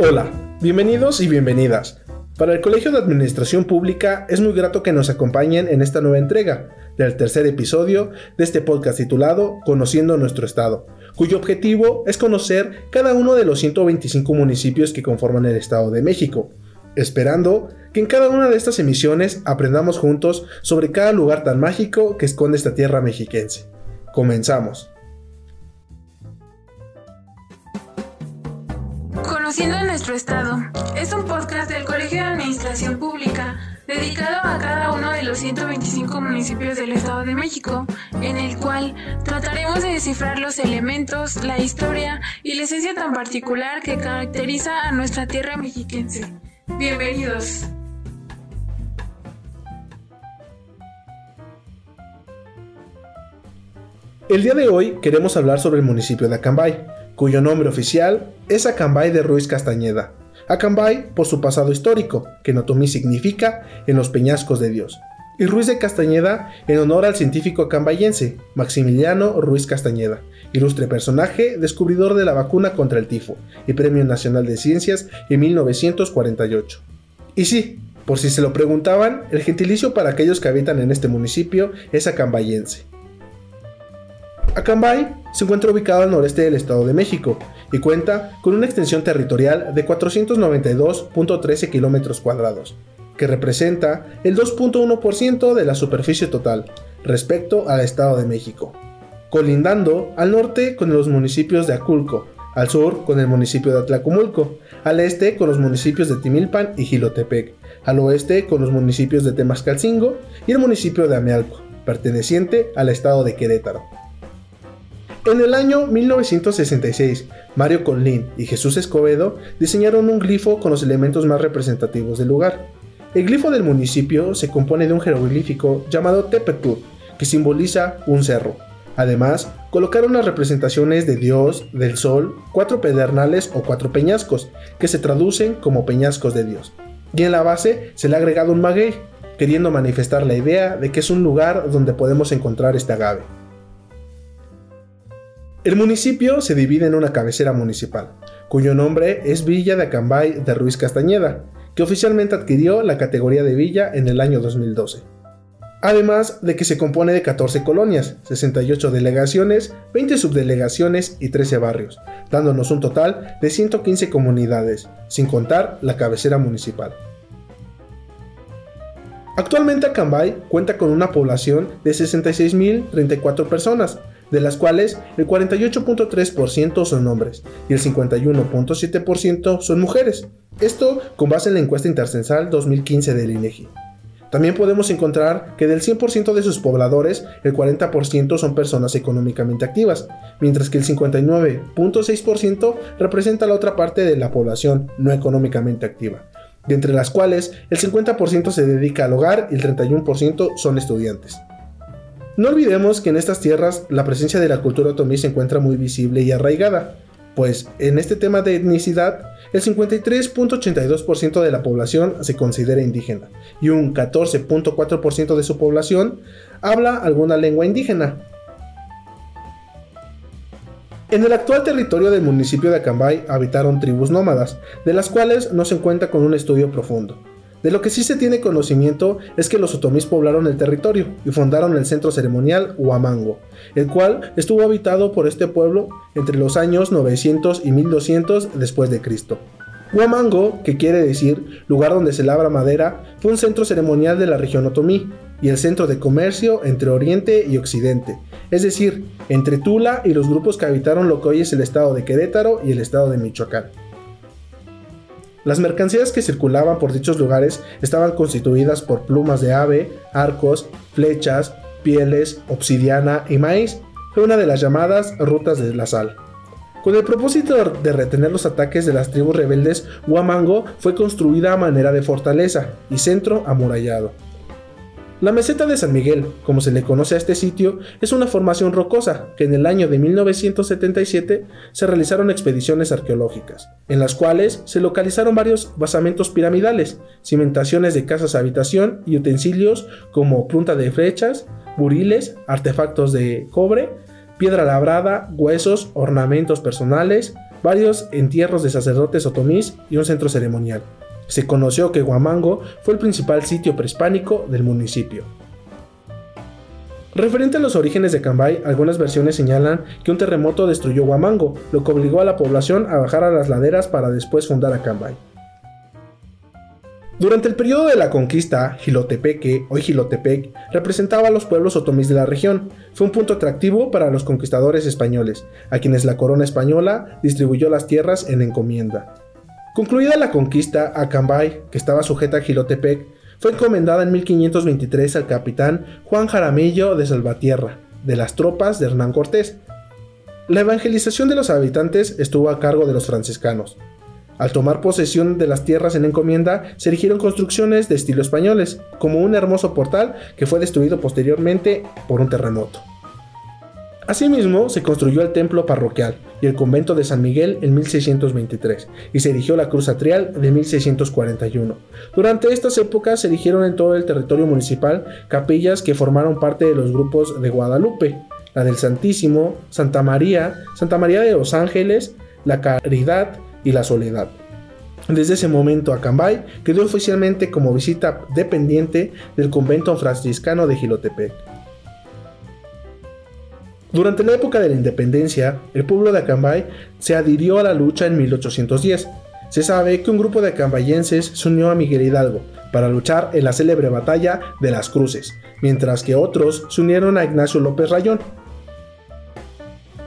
Hola, bienvenidos y bienvenidas. Para el Colegio de Administración Pública es muy grato que nos acompañen en esta nueva entrega del tercer episodio de este podcast titulado Conociendo nuestro Estado, cuyo objetivo es conocer cada uno de los 125 municipios que conforman el Estado de México, esperando que en cada una de estas emisiones aprendamos juntos sobre cada lugar tan mágico que esconde esta tierra mexiquense. Comenzamos. Conociendo nuestro Estado es un podcast del Colegio de Administración Pública dedicado a cada uno de los 125 municipios del Estado de México, en el cual trataremos de descifrar los elementos, la historia y la esencia tan particular que caracteriza a nuestra tierra mexiquense. Bienvenidos. El día de hoy queremos hablar sobre el municipio de Acambay, cuyo nombre oficial es Acambay de Ruiz Castañeda. Acambay por su pasado histórico, que en otomí significa en los peñascos de Dios, y Ruiz de Castañeda en honor al científico acambayense Maximiliano Ruiz Castañeda, ilustre personaje descubridor de la vacuna contra el tifo y Premio Nacional de Ciencias en 1948. Y sí, por si se lo preguntaban, el gentilicio para aquellos que habitan en este municipio es acambayense. Acambay se encuentra ubicado al noreste del Estado de México y cuenta con una extensión territorial de 492.13 km cuadrados, que representa el 2.1% de la superficie total respecto al Estado de México, colindando al norte con los municipios de Aculco, al sur con el municipio de Atlacomulco, al este con los municipios de Timilpan y Gilotepec, al oeste con los municipios de Temascalcingo y el municipio de Amealco, perteneciente al estado de Querétaro. En el año 1966, Mario Conlin y Jesús Escobedo diseñaron un glifo con los elementos más representativos del lugar. El glifo del municipio se compone de un jeroglífico llamado Tepetú, que simboliza un cerro. Además, colocaron las representaciones de Dios, del Sol, cuatro pedernales o cuatro peñascos, que se traducen como peñascos de Dios. Y en la base se le ha agregado un maguey, queriendo manifestar la idea de que es un lugar donde podemos encontrar este agave. El municipio se divide en una cabecera municipal, cuyo nombre es Villa de Acambay de Ruiz Castañeda, que oficialmente adquirió la categoría de villa en el año 2012. Además de que se compone de 14 colonias, 68 delegaciones, 20 subdelegaciones y 13 barrios, dándonos un total de 115 comunidades, sin contar la cabecera municipal. Actualmente Acambay cuenta con una población de 66.034 personas, de las cuales el 48.3% son hombres y el 51.7% son mujeres. Esto con base en la encuesta intercensal 2015 del INEGI. También podemos encontrar que del 100% de sus pobladores, el 40% son personas económicamente activas, mientras que el 59.6% representa la otra parte de la población no económicamente activa, de entre las cuales el 50% se dedica al hogar y el 31% son estudiantes. No olvidemos que en estas tierras la presencia de la cultura otomí se encuentra muy visible y arraigada, pues en este tema de etnicidad, el 53.82% de la población se considera indígena y un 14.4% de su población habla alguna lengua indígena. En el actual territorio del municipio de Acambay habitaron tribus nómadas, de las cuales no se cuenta con un estudio profundo. De lo que sí se tiene conocimiento es que los otomís poblaron el territorio y fundaron el centro ceremonial Huamango, el cual estuvo habitado por este pueblo entre los años 900 y 1200 después de Cristo. Huamango, que quiere decir lugar donde se labra madera, fue un centro ceremonial de la región otomí y el centro de comercio entre Oriente y Occidente, es decir, entre Tula y los grupos que habitaron lo que hoy es el estado de Querétaro y el estado de Michoacán. Las mercancías que circulaban por dichos lugares estaban constituidas por plumas de ave, arcos, flechas, pieles, obsidiana y maíz. Fue una de las llamadas rutas de la sal. Con el propósito de retener los ataques de las tribus rebeldes, Huamango fue construida a manera de fortaleza y centro amurallado. La meseta de San Miguel, como se le conoce a este sitio, es una formación rocosa que en el año de 1977 se realizaron expediciones arqueológicas, en las cuales se localizaron varios basamentos piramidales, cimentaciones de casas habitación y utensilios como punta de flechas, buriles, artefactos de cobre, piedra labrada, huesos, ornamentos personales, varios entierros de sacerdotes otomís y un centro ceremonial. Se conoció que Huamango fue el principal sitio prehispánico del municipio. Referente a los orígenes de Cambay, algunas versiones señalan que un terremoto destruyó Huamango, lo que obligó a la población a bajar a las laderas para después fundar a Cambay. Durante el periodo de la conquista, Jilotepeque, hoy Jilotepec, representaba a los pueblos otomís de la región. Fue un punto atractivo para los conquistadores españoles, a quienes la corona española distribuyó las tierras en encomienda. Concluida la conquista, Acambay, que estaba sujeta a Jilotepec, fue encomendada en 1523 al capitán Juan Jaramillo de Salvatierra, de las tropas de Hernán Cortés. La evangelización de los habitantes estuvo a cargo de los franciscanos. Al tomar posesión de las tierras en encomienda, se erigieron construcciones de estilo españoles, como un hermoso portal que fue destruido posteriormente por un terremoto. Asimismo, se construyó el templo parroquial y el convento de San Miguel en 1623 y se erigió la cruz atrial de 1641. Durante estas épocas se erigieron en todo el territorio municipal capillas que formaron parte de los grupos de Guadalupe, la del Santísimo, Santa María, Santa María de los Ángeles, la Caridad, y la soledad. Desde ese momento Acambay quedó oficialmente como visita dependiente del convento franciscano de Gilotepec. Durante la época de la independencia, el pueblo de Acambay se adhirió a la lucha en 1810. Se sabe que un grupo de acambayenses se unió a Miguel Hidalgo para luchar en la célebre batalla de las Cruces, mientras que otros se unieron a Ignacio López Rayón.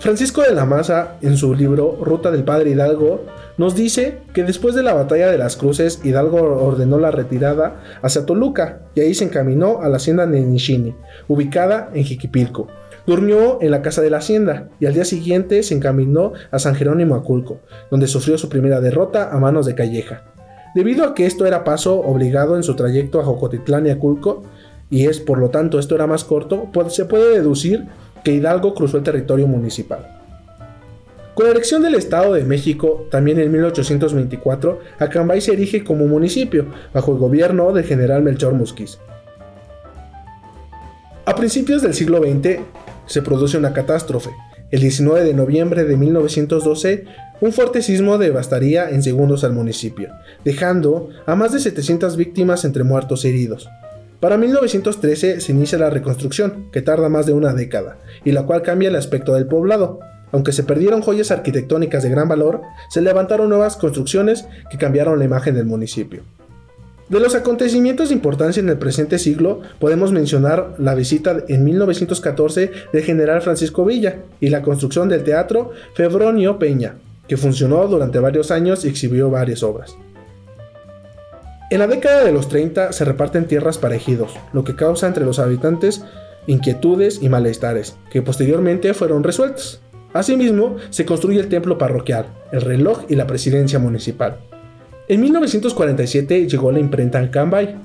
Francisco de la Maza, en su libro Ruta del Padre Hidalgo, nos dice que después de la batalla de las cruces, Hidalgo ordenó la retirada hacia Toluca y ahí se encaminó a la hacienda de Nishini, ubicada en Jiquipilco. Durmió en la casa de la hacienda y al día siguiente se encaminó a San Jerónimo Aculco, donde sufrió su primera derrota a manos de Calleja. Debido a que esto era paso obligado en su trayecto a Jocotitlán y Aculco, y es por lo tanto esto era más corto, pues se puede deducir que Hidalgo cruzó el territorio municipal. Con la elección del Estado de México, también en 1824, Acambay se erige como municipio, bajo el gobierno del general Melchor Musquiz. A principios del siglo XX se produce una catástrofe. El 19 de noviembre de 1912, un fuerte sismo devastaría en segundos al municipio, dejando a más de 700 víctimas entre muertos y heridos. Para 1913 se inicia la reconstrucción, que tarda más de una década, y la cual cambia el aspecto del poblado, aunque se perdieron joyas arquitectónicas de gran valor, se levantaron nuevas construcciones que cambiaron la imagen del municipio. De los acontecimientos de importancia en el presente siglo, podemos mencionar la visita en 1914 del general Francisco Villa y la construcción del teatro Febronio Peña, que funcionó durante varios años y exhibió varias obras. En la década de los 30 se reparten tierras para ejidos, lo que causa entre los habitantes inquietudes y malestares, que posteriormente fueron resueltos. Asimismo, se construye el templo parroquial, el reloj y la presidencia municipal. En 1947 llegó la imprenta en Cambay.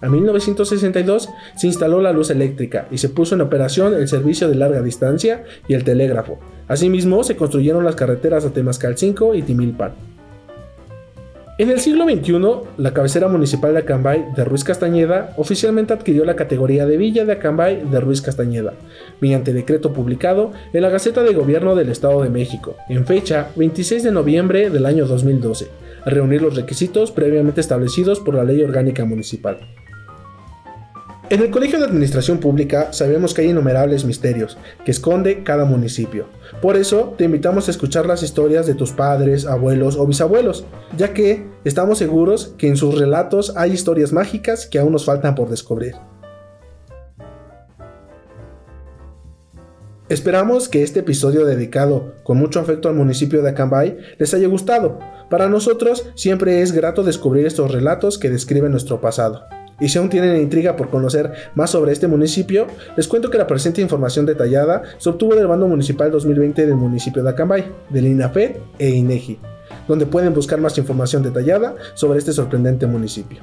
En 1962 se instaló la luz eléctrica y se puso en operación el servicio de larga distancia y el telégrafo. Asimismo, se construyeron las carreteras a Temascal 5 y Timilpan. En el siglo XXI, la cabecera municipal de Acambay de Ruiz Castañeda oficialmente adquirió la categoría de Villa de Acambay de Ruiz Castañeda, mediante decreto publicado en la Gaceta de Gobierno del Estado de México, en fecha 26 de noviembre del año 2012, a reunir los requisitos previamente establecidos por la Ley Orgánica Municipal. En el Colegio de Administración Pública sabemos que hay innumerables misterios que esconde cada municipio. Por eso te invitamos a escuchar las historias de tus padres, abuelos o bisabuelos, ya que estamos seguros que en sus relatos hay historias mágicas que aún nos faltan por descubrir. Esperamos que este episodio dedicado con mucho afecto al municipio de Acambay les haya gustado. Para nosotros siempre es grato descubrir estos relatos que describen nuestro pasado. Y si aún tienen intriga por conocer más sobre este municipio, les cuento que la presente información detallada se obtuvo del Bando Municipal 2020 del municipio de Acambay, del INAFED e INEGI, donde pueden buscar más información detallada sobre este sorprendente municipio.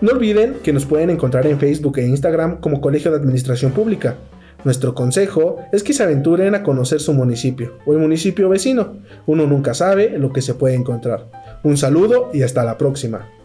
No olviden que nos pueden encontrar en Facebook e Instagram como Colegio de Administración Pública. Nuestro consejo es que se aventuren a conocer su municipio o el municipio vecino. Uno nunca sabe lo que se puede encontrar. Un saludo y hasta la próxima.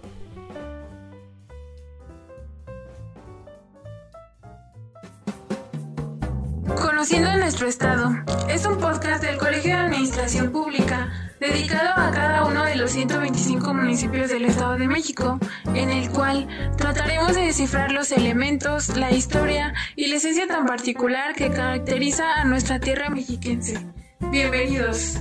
Conociendo nuestro Estado es un podcast del Colegio de Administración Pública dedicado a cada uno de los 125 municipios del Estado de México, en el cual trataremos de descifrar los elementos, la historia y la esencia tan particular que caracteriza a nuestra tierra mexiquense. Bienvenidos.